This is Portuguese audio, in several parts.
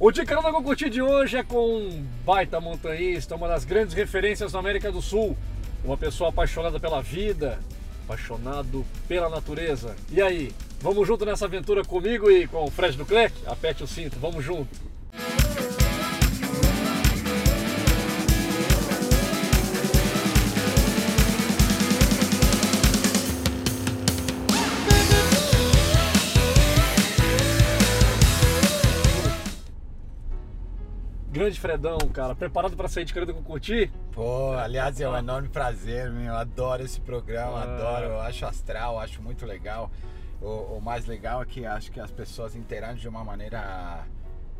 O Ticano da Concurtir de hoje é com um baita montanhista, uma das grandes referências na América do Sul, uma pessoa apaixonada pela vida, apaixonado pela natureza. E aí, vamos junto nessa aventura comigo e com o Fred Duclerc? Aperte o cinto, vamos junto. Grande Fredão, cara, preparado para sair de Canada com curtir? Pô, aliás, é um enorme prazer, meu. Eu adoro esse programa, Ah. adoro, eu acho astral, acho muito legal. O, o mais legal é que acho que as pessoas interagem de uma maneira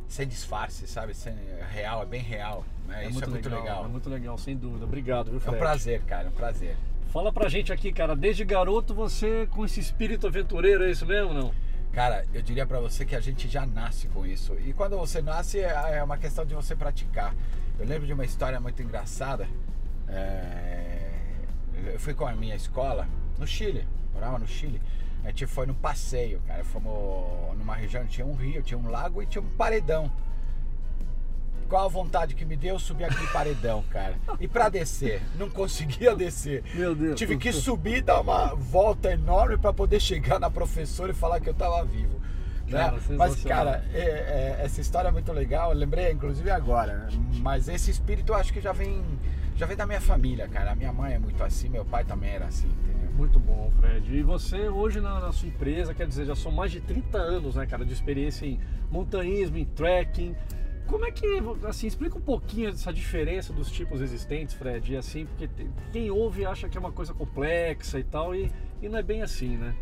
sem disfarce, sabe? Sem, real, é bem real. Né? Isso é muito legal. É muito legal, sem dúvida. Obrigado, viu, É Fred? um prazer, cara, é um prazer. Fala pra gente aqui, cara, desde garoto você com esse espírito aventureiro, é isso mesmo, não? Cara, eu diria pra você que a gente já nasce com isso. E quando você nasce, é é uma questão de você praticar. Eu lembro de uma história muito engraçada. É, Eu fui com a minha escola no Chile, morava no Chile. A gente foi no passeio, cara. Fomos numa região tinha um rio, tinha um lago e tinha um paredão. Qual a vontade que me deu subir aquele paredão, cara? E pra descer, não conseguia descer. Meu Deus. Tive que subir, dar uma volta enorme para poder chegar na professora e falar que eu tava vivo. né? Cara, Mas, sensacional. cara, é- é- essa história é muito legal. Eu lembrei, inclusive, agora. né? Mas esse espírito eu acho que já vem, já vem da minha família, cara. A minha mãe é muito assim, meu pai também era assim, entendeu? Muito bom, Fred. E você hoje na, na sua empresa, quer dizer, já são mais de 30 anos, né, cara, de experiência em montanhismo, em trekking. Como é que, assim, explica um pouquinho dessa diferença dos tipos existentes, Fred, e assim, porque quem ouve acha que é uma coisa complexa e tal, e, e não é bem assim, né?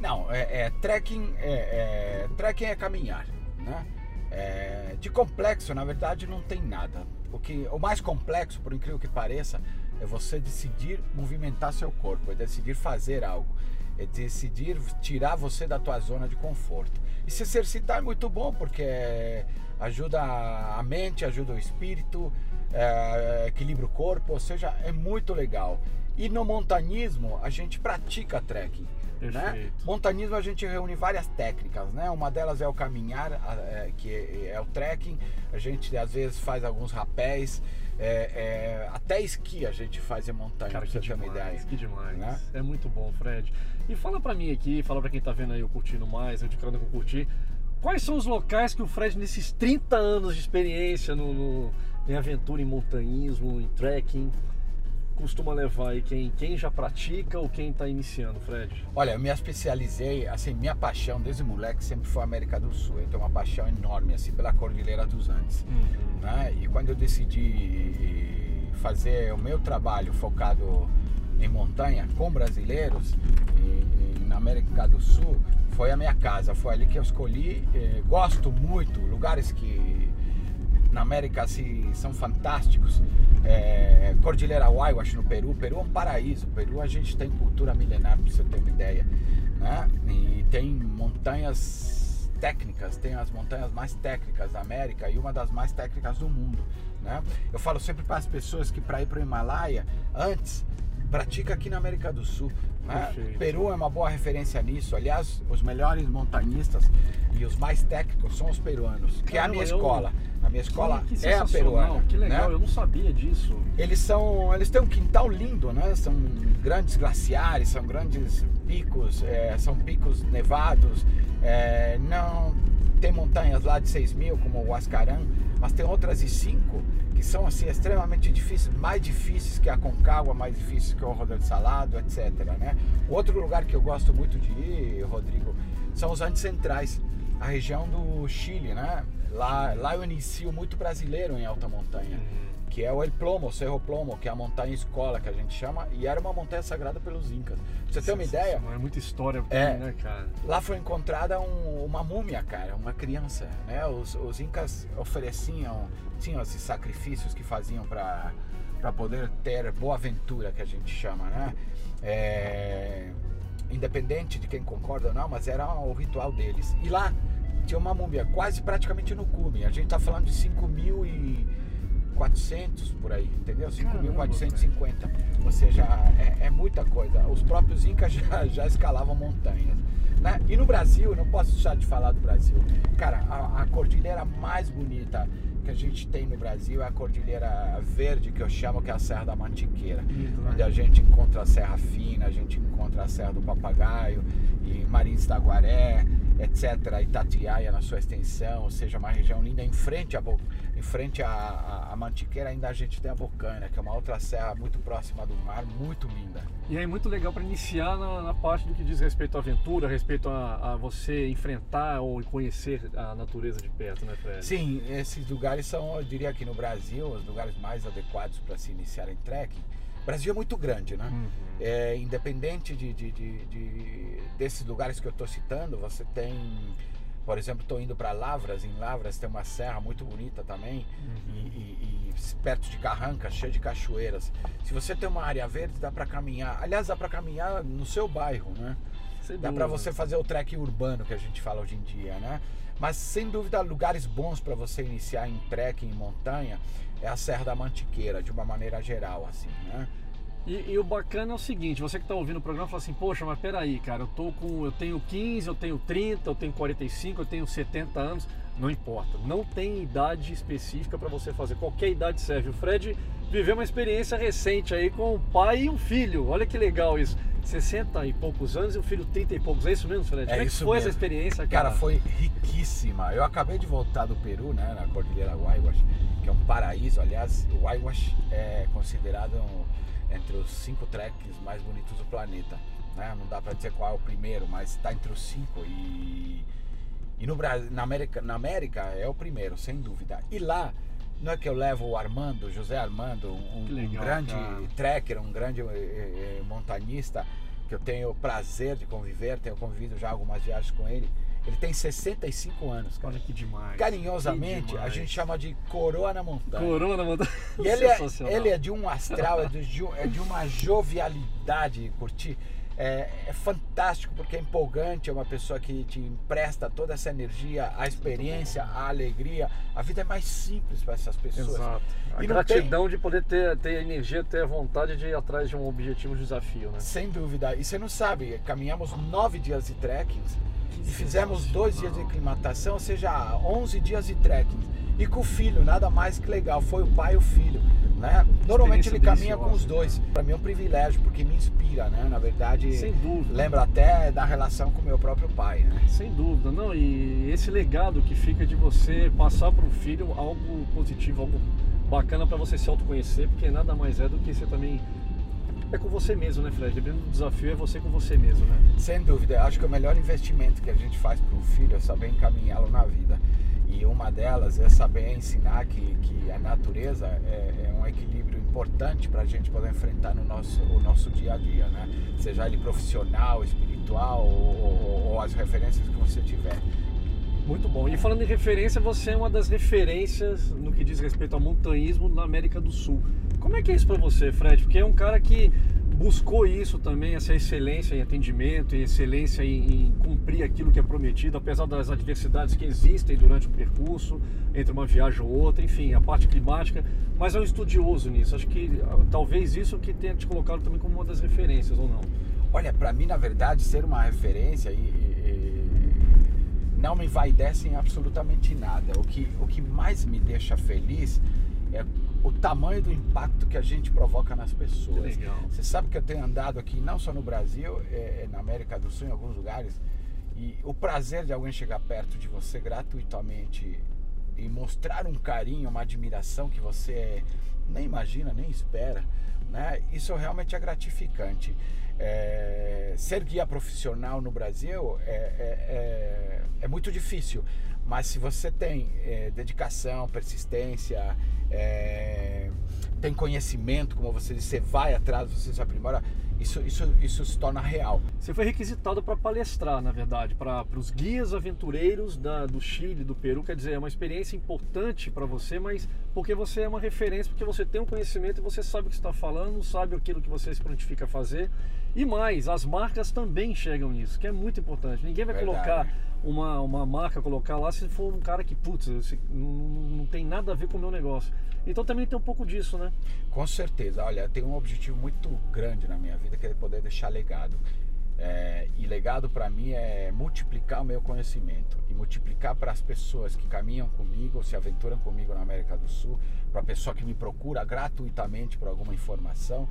Não, é, é trekking, é, é, trekking é caminhar, né? É, de complexo, na verdade, não tem nada. O, que, o mais complexo, por incrível que pareça, é você decidir movimentar seu corpo, é decidir fazer algo, é decidir tirar você da tua zona de conforto. E se exercitar é muito bom, porque ajuda a mente, ajuda o espírito, é, equilibra o corpo, ou seja, é muito legal. E no montanismo, a gente pratica trekking. Né? Montanismo a gente reúne várias técnicas, né? Uma delas é o caminhar, é, que é, é o trekking. A gente às vezes faz alguns rapéis, é, é, até esqui a gente faz em montanha, Cara, pra você ter uma demais, ideia. que demais. né? É muito bom, Fred. E fala pra mim aqui, fala pra quem tá vendo aí o Curtindo Mais, eu de com Curtir, quais são os locais que o Fred, nesses 30 anos de experiência no, no- em aventura, em montanhismo, em trekking, costuma levar aí quem, quem já pratica ou quem tá iniciando, Fred? Olha, eu me especializei, assim, minha paixão desde moleque sempre foi a América do Sul. Eu tenho uma paixão enorme, assim, pela Cordilheira dos Andes. né? E quando eu decidi fazer o meu trabalho focado em montanha com brasileiros e, e na América do Sul, foi a minha casa, foi ali que eu escolhi. Eh, gosto muito, lugares que na América assim, são fantásticos. É, Cordilheira Huayhuash no Peru, Peru é um paraíso. Peru a gente tem cultura milenar, para você ter uma ideia, né? E tem montanhas técnicas, tem as montanhas mais técnicas da América e uma das mais técnicas do mundo, né? Eu falo sempre para as pessoas que para ir para o Himalaia, antes pratica aqui na América do Sul. Né? Peru é uma boa referência nisso. Aliás, os melhores montanhistas e os mais técnicos são os peruanos, que é a minha eu- escola. A minha escola que é a peruana. Que legal, né? eu não sabia disso. Eles são, eles têm um quintal lindo, né? São grandes glaciares, são grandes picos, é, são picos nevados. é, não tem montanhas lá de 6 mil como o Huascarán, mas tem outras de 5 que são assim extremamente difíceis, mais difíceis que a Concagua, mais difíceis que o Rodrigo Salado, etc. Né? Outro lugar que eu gosto muito de ir, Rodrigo, são os Andes Centrais, a região do Chile, né? Lá, lá eu inicio muito brasileiro em alta montanha que é o El Plomo, o Cerro Plomo, que é a montanha escola que a gente chama, e era uma montanha sagrada pelos incas. Pra você ter uma ideia, É muita história É. também, né, cara? lá foi encontrada um- uma múmia, cara, uma criança, né? Os, os incas ofereciam, tinham esses sacrifícios que faziam para para poder ter boa aventura, que a gente chama, né? É, independente de quem concorda ou não, mas era o ritual deles. E lá tinha uma múmia quase praticamente no cume. A gente tá falando de 5 mil e 400 por aí, entendeu? 5.450. Ou seja, é, é muita coisa. Os próprios incas já, já escalavam montanhas. Né? E no Brasil, não posso deixar de falar do Brasil. Cara, a, a cordilheira mais bonita que a gente tem no Brasil é a Cordilheira Verde, que eu chamo que é a Serra da Mantiqueira. Né? onde a gente encontra a Serra Fina, a gente encontra a Serra do Papagaio, e Marins da Guaré, etc. Itatiaia na sua extensão, ou seja, uma região linda. Em frente Bo- em frente a, a, a Mantiqueira ainda a gente tem a Bocaina, que é uma outra serra muito próxima do mar, muito linda. E aí muito legal para iniciar na, na parte do que diz respeito à aventura, respeito a, a você enfrentar ou conhecer a natureza de perto, né, Fred? Sim, esses lugares são, eu diria que no Brasil, os lugares mais adequados para se iniciar em trekking. O Brasil é muito grande, né? Uhum. É, independente de, de- de- de- desses lugares que eu estou citando, você tem, por exemplo, estou indo para Lavras, em Lavras tem uma serra muito bonita também, e, e- e perto de Carranca, cheia de cachoeiras. Se você tem uma área verde, dá para caminhar. Aliás, dá para caminhar no seu bairro, né? Sem Dá para você fazer o trek urbano que a gente fala hoje em dia, né? Mas sem dúvida, lugares bons para você iniciar em trekking em montanha é a Serra da Mantiqueira, de uma maneira geral, assim, né? E, e o bacana é o seguinte, você que está ouvindo o programa fala assim, poxa, mas peraí, cara, eu tô com. Eu tenho 15, eu tenho 30, eu tenho 45, eu tenho 70 anos. Não importa. Não tem idade específica para você fazer. Qualquer idade serve. O Fred viveu uma experiência recente aí com um pai e um filho. Olha que legal isso. 60 e poucos anos e o filho 30 e poucos. É isso mesmo, Fred? É Como é que foi essa mesmo. experiência, cara? Cara, foi riquíssima. Eu acabei de voltar do Peru, né, na Cordilheira Huayhuash, que é um paraíso. Aliás, o Huayhuash é considerado um- entre os cinco treks mais bonitos do planeta. Né? Não dá pra dizer qual é o primeiro, mas está entre os cinco. E, e no Brasil, na América, na América é o primeiro, sem dúvida. E lá, não é que eu levo o Armando, José Armando, um, Que um legal, grande cara. trekker, um grande eh, eh, montanhista, que eu tenho o prazer de conviver, tenho convivido já algumas viagens com ele. Ele tem 65 anos, cara. Olha que demais. Carinhosamente, Que a demais. gente chama de coroa na montanha. Corona, mano. E ele é, ele é de um astral, é de, é de uma jovialidade, curtir. É, é fantástico porque é empolgante, é uma pessoa que te empresta toda essa energia, a experiência, a alegria. A vida é mais simples para essas pessoas. Exato. A E gratidão de poder ter, ter a energia, ter a vontade de ir atrás de um objetivo, um desafio, né? Sem dúvida. E você não sabe, caminhamos nove dias de trekking e fizemos dois dias de aclimatação, ou seja, 11 dias de trekking. E com o filho, nada mais que legal, foi o pai e o filho. Né? Normalmente ele caminha com os dois. Para mim é um privilégio, porque me inspira, né? Na verdade, Sem dúvida. lembra até da relação com o meu próprio pai, né? Sem dúvida, não. E esse legado que fica de você passar para o filho algo positivo, algo bacana para você se autoconhecer, porque nada mais é do que você também. É com você mesmo, né, Fred? Dependendo do desafio, é você com você mesmo, né? Sem dúvida, acho que o melhor investimento que a gente faz para o filho é saber encaminhá-lo na vida. E uma delas é saber ensinar que, que a natureza é, é um equilíbrio importante para a gente poder enfrentar no nosso, o nosso dia a dia, né? Seja ele profissional, espiritual ou, ou- ou as referências que você tiver. Muito bom. E falando em referência, você é uma das referências no que diz respeito ao montanhismo na América do Sul. Como é que é isso para você, Fred? Porque é um cara que buscou isso também, essa excelência em atendimento, e excelência em, em cumprir aquilo que é prometido, apesar das adversidades que existem durante o percurso, entre uma viagem ou outra, enfim, a parte climática, mas é um estudioso nisso. Acho que ah, talvez isso que tenha te colocado também como uma das referências, ou não? Olha, para mim, na verdade, ser uma referência e, e- não me envaidece em absolutamente nada. O que, o que mais me deixa feliz é o tamanho do impacto que a gente provoca nas pessoas. Legal. Você sabe que eu tenho andado aqui, não só no Brasil, é, é na América do Sul, em alguns lugares, e o prazer de alguém chegar perto de você gratuitamente e mostrar um carinho, uma admiração que você nem imagina, nem espera, né? Isso realmente é gratificante. É, ser guia profissional no Brasil é, é- é- é muito difícil, mas se você tem é, dedicação, persistência, é, tem conhecimento, como você disse, você vai atrás, você se aprimora, isso, isso, isso se torna real. Você foi requisitado para palestrar, na verdade, para os guias aventureiros da- do Chile, do Peru. Quer dizer, é uma experiência importante para você, mas porque você é uma referência, porque você tem um conhecimento e você sabe o que está falando, sabe aquilo que você se prontifica a fazer. E mais, as marcas também enxergam isso, que é muito importante. Ninguém vai Verdade. colocar uma, uma marca, colocar lá se for um cara que, putz, esse- não, não- tem nada a ver com o meu negócio. Então também tem um pouco disso, né? Com certeza, olha, tenho um objetivo muito grande na minha vida que é poder deixar legado. É, e legado para mim é multiplicar o meu conhecimento e multiplicar para as pessoas que caminham comigo, se aventuram comigo na América do Sul, para a pessoa que me procura gratuitamente por alguma informação,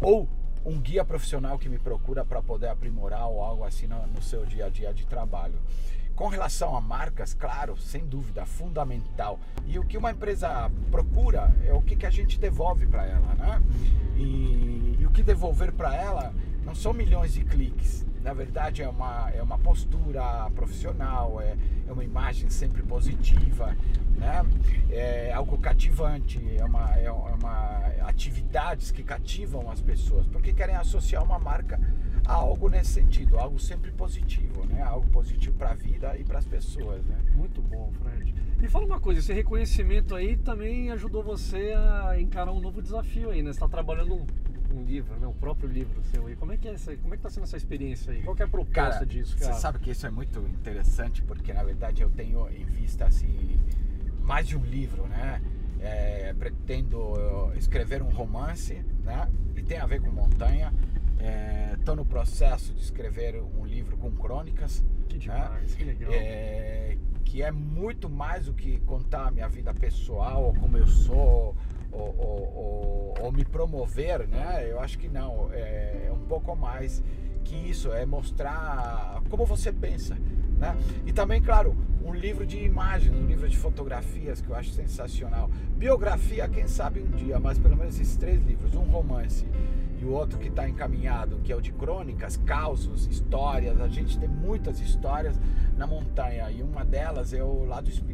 ou um guia profissional que me procura para poder aprimorar ou algo assim no, no seu dia a dia de trabalho. Com relação a marcas, claro, sem dúvida, fundamental. E o que uma empresa procura é o que, que a gente devolve para ela, né? E, e o que devolver para ela não são milhões de cliques. Na verdade, é uma, é uma postura profissional, é, é uma imagem sempre positiva, né? é algo cativante, é uma, é uma atividades que cativam as pessoas, porque querem associar uma marca a algo nesse sentido, algo sempre positivo, né? algo positivo para a vida e para as pessoas. Né? Muito bom, Fred. Me fala uma coisa, esse reconhecimento aí também ajudou você a encarar um novo desafio aí, né? Você está trabalhando um livro, né? O próprio livro seu aí. Como é que é essa, como é que tá sendo essa experiência aí? Qual é a proposta cara, disso, cara? Você sabe que isso é muito interessante porque na verdade eu tenho em vista assim mais de um livro, né? É, pretendo escrever um romance, né? E tem a ver com montanha. Estou é, no processo de escrever um livro com crônicas. Que né? demais, né? que legal. É, que é muito mais do que contar a minha vida pessoal, como eu sou, ou, ou, ou, me promover, né? Eu acho que não, é, é um pouco mais que isso, é mostrar como você pensa, né? E também, claro, um livro de imagens, um livro de fotografias que eu acho sensacional. Biografia, quem sabe um dia, mas pelo menos esses três livros, um romance e o outro que está encaminhado, que é o de crônicas, causos, histórias. A gente tem muitas histórias na montanha e uma delas é o lado espiritual,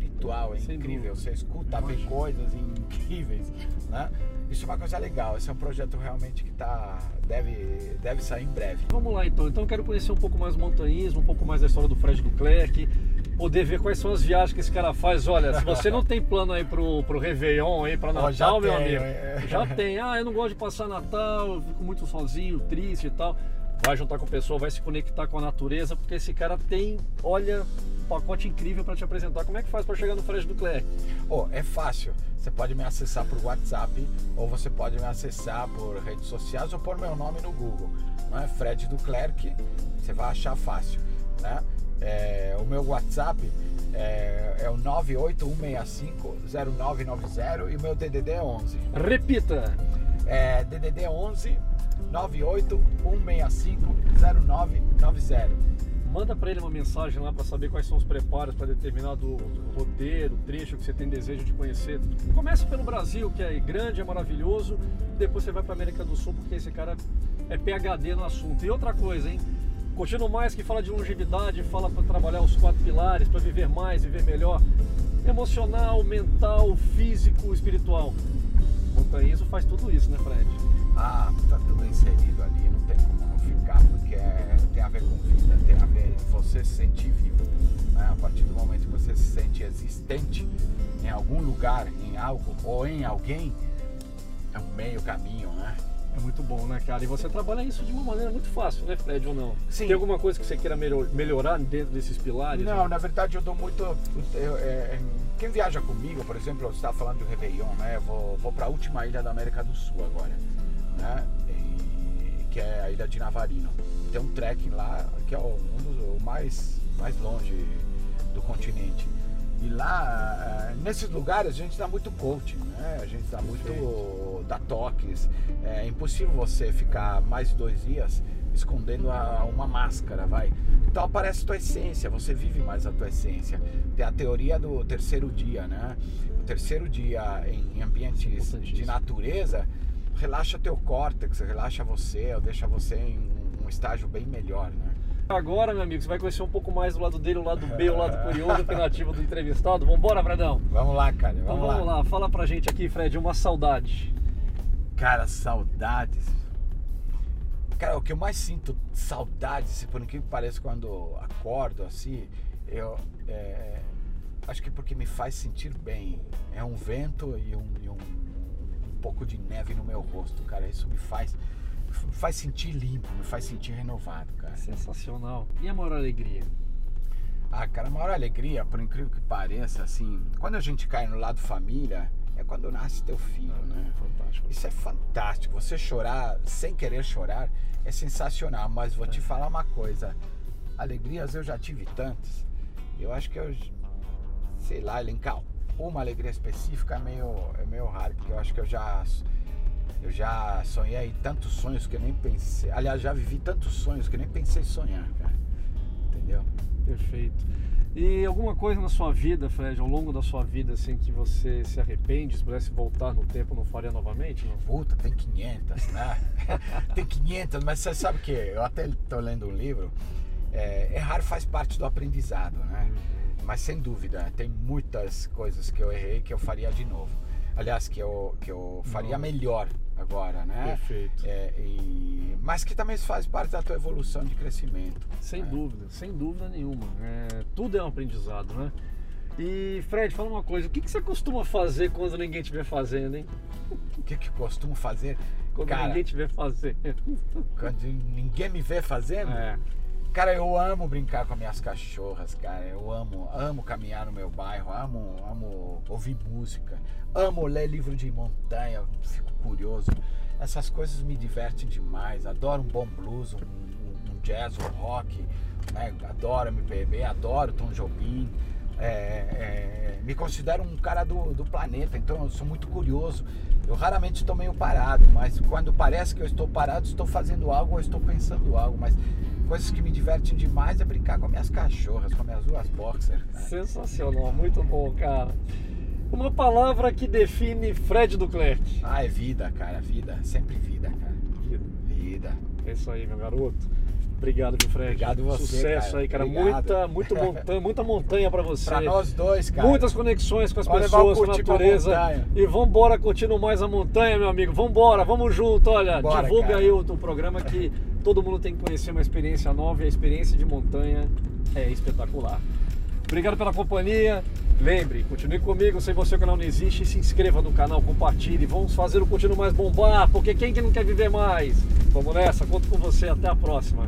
é Sem incrível. Dúvida. Você escuta, vê coisas incríveis, né? Isso é uma coisa legal. Esse é um projeto realmente que tá deve deve sair em breve. Vamos lá então. Então eu quero conhecer um pouco mais o montanhismo, um pouco mais da história do Fred Duclerc poder ver quais são as viagens que esse cara faz. Olha, se você não tem plano aí pro, pro Réveillon, aí pra Natal, oh, meu tenho, amigo, é. já tem. Ah, eu não gosto de passar Natal, eu fico muito sozinho, triste e tal. Vai juntar com o pessoal, vai se conectar com a natureza, porque esse cara tem, olha, pacote incrível para te apresentar. Como é que faz para chegar no Fred do Clerc? Oh, é fácil. Você pode me acessar por WhatsApp, ou você pode me acessar por redes sociais, ou por meu nome no Google. Não é Fred do Clerc, você vai achar fácil, né? É, o meu WhatsApp é, é o 981650990 e o meu DDD é 11. Repita! É DDD 11 981650990. Manda para ele uma mensagem lá para saber quais são os preparos para determinado roteiro, trecho que você tem desejo de conhecer. Começa pelo Brasil, que é grande, é maravilhoso, depois você vai para América do Sul, porque esse cara é PhD no assunto. E outra coisa, hein? Curtindo mais que fala de longevidade, fala para trabalhar os quatro pilares, para viver mais, viver melhor. Emocional, mental, físico, espiritual. Montanhismo faz tudo isso, né, Fred? Ah, tá tudo inserido ali, não tem como não ficar, porque é, tem a ver com vida, tem a ver com você se sentir vivo. Né? A partir do momento que você se sente existente em algum lugar, em algo ou em alguém, é um meio caminho? É muito bom, né, cara? E você trabalha isso de uma maneira muito fácil, né, Fred, ou não? Sim. Tem alguma coisa que você queira melhorar dentro desses pilares? Não, né? na verdade eu dou muito. Eu, é, quem viaja comigo, por exemplo, você está falando do Réveillon, né? Eu vou, vou para a última ilha da América do Sul agora, né? E, que é a ilha de Navarino. Tem um trekking lá que é um dos o mais, mais longe do continente. E lá, eh, nesses lugares, a gente dá muito coaching, né? A gente dá muito. dá toques. É impossível você ficar mais de dois dias escondendo a, uma máscara, vai. Então aparece tua essência, você vive mais a tua essência. Tem a teoria do terceiro dia, né? O terceiro dia em ambientes de natureza relaxa teu córtex, relaxa você, deixa você em um estágio bem melhor, né? Agora, meu amigo, você vai conhecer um pouco mais do lado dele, o lado B, o lado curioso, alternativo do entrevistado. Vambora, Fredão? Vamos lá, cara. Vamos, então vamos lá. lá. Fala pra gente aqui, Fred, uma saudade. Cara, saudades. Cara, o que eu mais sinto saudades, por incrível que pareça, quando acordo assim, eu. É, acho que porque me faz sentir bem. É um vento e um, e um, um pouco de neve no meu rosto, cara. Isso me faz me faz sentir limpo, me faz sentir renovado, cara. Sensacional. E a maior alegria? Ah, cara, a maior alegria, por incrível que pareça, assim, quando a gente cai no lado família, é quando nasce teu filho, Ah, né? Fantástico. Isso é fantástico. Você chorar sem querer chorar é sensacional. Mas vou te falar uma coisa: alegrias eu já tive tantas. Eu acho que eu, sei lá, elencar uma alegria específica é meio, é meio raro, porque eu acho que eu já, eu já sonhei tantos sonhos que eu nem pensei. Aliás, já vivi tantos sonhos que eu nem pensei em sonhar, cara. Entendeu? Perfeito. E alguma coisa na sua vida, Fred, ao longo da sua vida, assim, que você se arrepende, se pudesse voltar no tempo, não faria novamente? Não? Puta, tem 500, né? tem 500, mas você sabe que eu até estou lendo um livro. É, errar faz parte do aprendizado, né? Mas sem dúvida, tem muitas coisas que eu errei que eu faria de novo. Aliás, que eu, que eu faria Nossa. melhor agora, né? Perfeito. É, e- mas que também faz parte da tua evolução de crescimento. Sem né? dúvida, sem dúvida nenhuma. É, tudo é um aprendizado, né? E Fred, fala uma coisa, o que, que você costuma fazer quando ninguém estiver fazendo, hein? O que, que eu costumo fazer? Quando Cara, ninguém estiver fazendo. quando ninguém me vê fazendo, É, Cara, eu amo brincar com as minhas cachorras, cara. Eu amo, amo caminhar no meu bairro, amo, amo ouvir música, amo ler livro de montanha, fico curioso. Essas coisas me divertem demais. Adoro um bom blues, um, um- um jazz, um rock, né? Adoro MPB, adoro Tom Jobim. É, é, me considero um cara do, do planeta, então eu sou muito curioso. Eu raramente estou meio parado, mas quando parece que eu estou parado, estou fazendo algo ou estou pensando algo. Mas coisas que me divertem demais é brincar com minhas cachorras, com minhas duas boxers. cara. sensacional, muito bom, cara. Uma palavra que define Fred Duclerc. Ah, é vida, cara, vida, sempre vida, cara. Vida. É isso aí, meu garoto. Obrigado, viu, Fred? Obrigado você, Sucesso cara. aí, cara. Obrigado. Muita, muito montanha, muita montanha pra você. Pra nós dois, cara. Muitas conexões com as pessoas, com a natureza. E vambora continuar mais a montanha, meu amigo. Vambora, vamos junto. Olha, Bora, divulga cara. aí o, o programa que todo mundo tem que conhecer uma experiência nova e a experiência de montanha é espetacular. Obrigado pela companhia. Lembre, continue comigo, sem você o canal não existe. Se inscreva no canal, compartilhe. Vamos fazer o Continuo Mais bombar, porque quem que não quer viver mais? Vamos nessa, conto com você. Até a próxima.